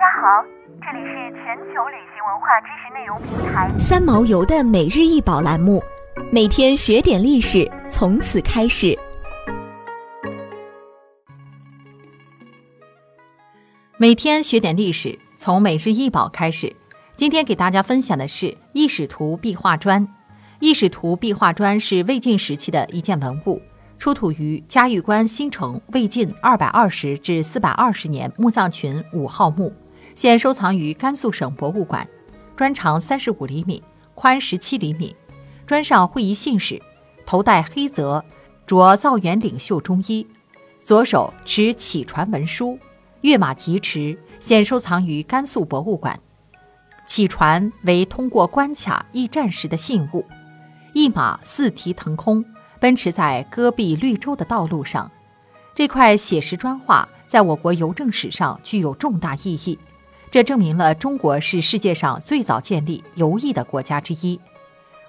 家好，这里是全球旅行文化知识内容平台三毛游的每日一宝栏目，每天学点历史，从此开始。每天学点历史，从每日一宝开始。今天给大家分享的是异史图壁画砖。异史图壁画砖是魏晋时期的一件文物，出土于嘉峪关新城魏晋二百二十至四百二十年墓葬群五号墓，现收藏于甘肃省博物馆。砖长三十五厘米，宽十七厘米，砖上绘一信使，头戴黑泽，着造园领袖中衣，左手持启传文书。跃马疾驰，现收藏于甘肃博物馆。启传为通过关卡驿站时的信物，一马四蹄腾空，奔驰在戈壁绿洲的道路上。这块写实砖画在我国邮政史上具有重大意义，这证明了中国是世界上最早建立邮驿的国家之一。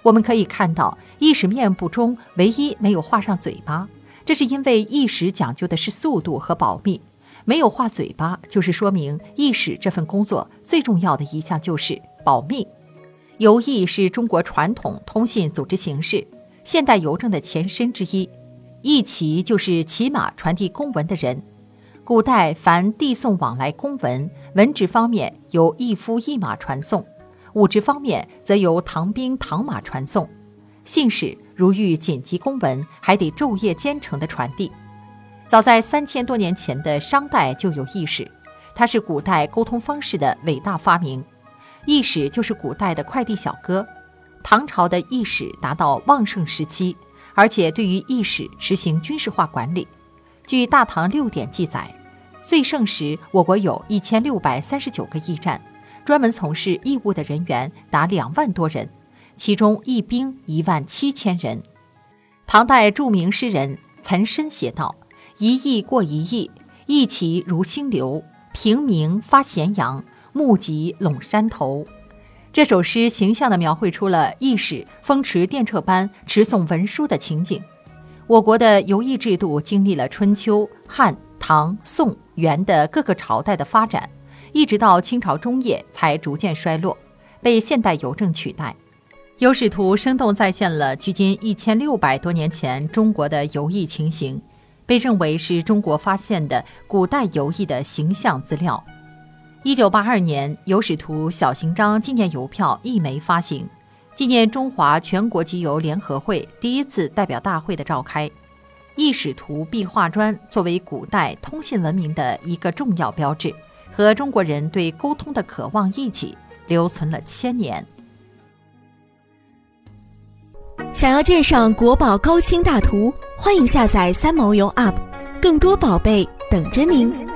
我们可以看到，驿使面部中唯一没有画上嘴巴，这是因为驿使讲究的是速度和保密。没有画嘴巴，就是说明驿使这份工作最重要的一项就是保密。邮驿是中国传统通信组织形式，现代邮政的前身之一。驿骑就是骑马传递公文的人。古代凡递送往来公文，文职方面由一夫一马传送，武职方面则由唐兵唐马传送。信使如遇紧急公文，还得昼夜兼程的传递。早在三千多年前的商代就有驿使，它是古代沟通方式的伟大发明。驿使就是古代的快递小哥。唐朝的驿使达到旺盛时期，而且对于驿使实行军事化管理。据《大唐六典》记载，最盛时我国有一千六百三十九个驿站，专门从事义务的人员达两万多人，其中义兵一万七千人。唐代著名诗人岑参写道。一驿过一驿，一骑如星流，平明发咸阳，目及陇山头。这首诗形象地描绘出了驿使风驰电掣般持送文书的情景。我国的邮驿制度经历了春秋、汉、唐、宋、元的各个朝代的发展，一直到清朝中叶才逐渐衰落，被现代邮政取代。有史图生动再现了距今一千六百多年前中国的邮驿情形。被认为是中国发现的古代邮驿的形象资料。一九八二年，有史图小型张纪念邮票一枚发行，纪念中华全国集邮联合会第一次代表大会的召开。异史图壁画砖作为古代通信文明的一个重要标志，和中国人对沟通的渴望一起留存了千年。想要鉴赏国宝高清大图，欢迎下载三毛游 App，更多宝贝等着您。